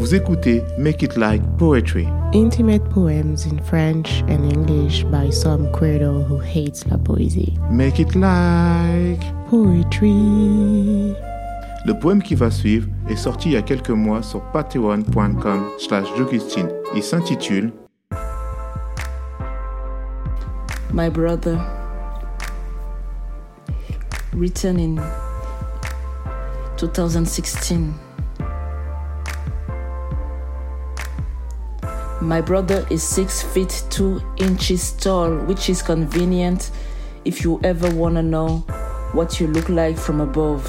Vous écoutez Make It Like Poetry. Intimate poems in French and English by some credo who hates la poésie. Make It Like Poetry. Le poème qui va suivre est sorti il y a quelques mois sur patreon.com slash Il s'intitule My Brother Written in 2016 My brother is six feet two inches tall, which is convenient if you ever want to know what you look like from above.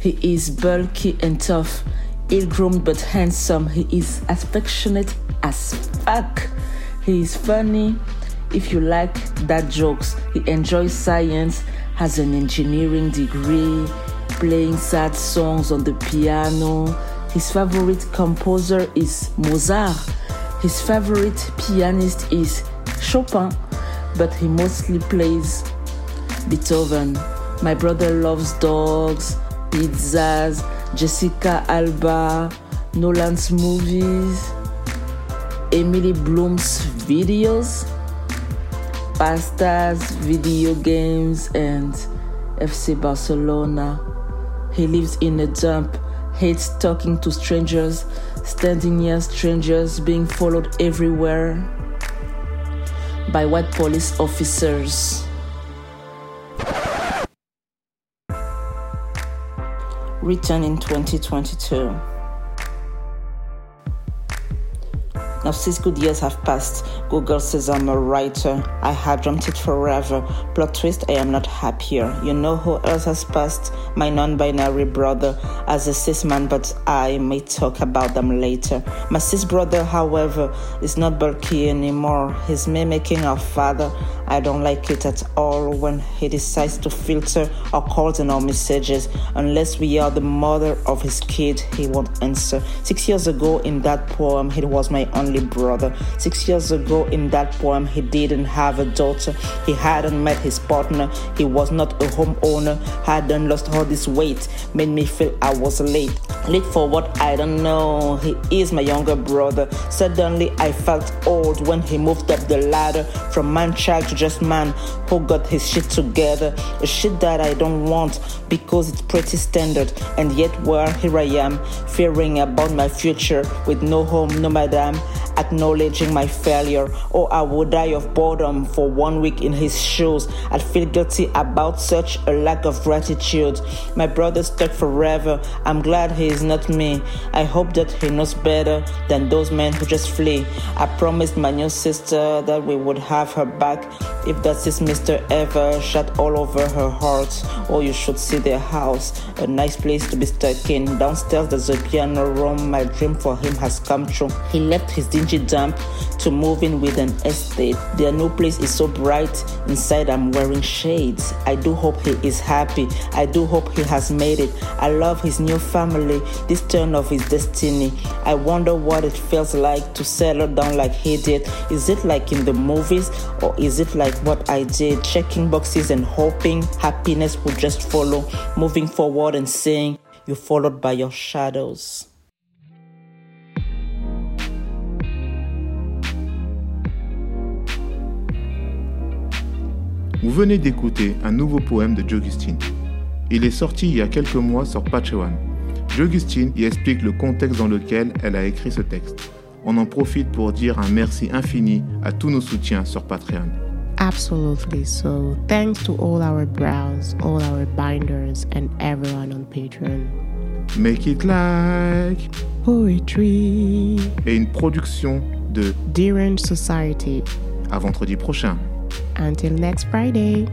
He is bulky and tough, ill groomed but handsome. He is affectionate as fuck. He is funny if you like that jokes. He enjoys science, has an engineering degree playing sad songs on the piano. His favorite composer is Mozart. His favorite pianist is Chopin, but he mostly plays Beethoven. My brother loves dogs, pizzas, Jessica Alba, Nolan's movies, Emily Bloom's videos, pastas, video games, and FC Barcelona. He lives in a dump, hates talking to strangers, standing near strangers, being followed everywhere by white police officers. Written in 2022. Now, six good years have passed. Google says I'm a writer. I had dreamt it forever. Plot twist, I am not happier. You know who else has passed? My non binary brother as a cis man, but I may talk about them later. My cis brother, however, is not bulky anymore. He's mimicking our father. I don't like it at all when he decides to filter our calls and our messages. Unless we are the mother of his kid, he won't answer. Six years ago, in that poem, he was my only brother. Six years ago, in that poem, he didn't have a daughter. He hadn't met his partner. He was not a homeowner. Hadn't lost all this weight. Made me feel I was late. Late for what I don't know. He is my younger brother. Suddenly, I felt old when he moved up the ladder from man child to just man who got his shit together. A shit that I don't want because it's pretty standard. And yet, where here I am, fearing about my future with no home, no madam, acknowledging my failure. Or I would die of boredom for one week in his shoes. I'd feel guilty about such a lack of gratitude. My brother's stuck forever. I'm glad he is not me. I hope that he knows better than those men who just flee. I promised my new sister that we would have her back if that is Mr. ever shot all over her heart. Oh, you should see their house. A nice place to be stuck in. Downstairs there's a piano room. My dream for him has come true. He left his dingy dump to move in with an estate. Their new place is so bright. Inside I'm wearing shades. I do hope he is happy. I do hope he has made it. I love his new family. This turn of his destiny. I wonder what it feels like to settle down like he did. Is it like in the movies or is it like what I did? Checking boxes and hoping happiness would just follow. Moving forward and saying, You're followed by your shadows. Vous venez d'écouter un nouveau poème de Jogustine. Il est sorti il y a quelques mois sur Patreon. Jogustine y explique le contexte dans lequel elle a écrit ce texte. On en profite pour dire un merci infini à tous nos soutiens sur Patreon. Absolutely. So, thanks to all our brows, all our binders, and everyone on Patreon. Make it like poetry. Et une production de Derange Society. À vendredi prochain. Until next Friday.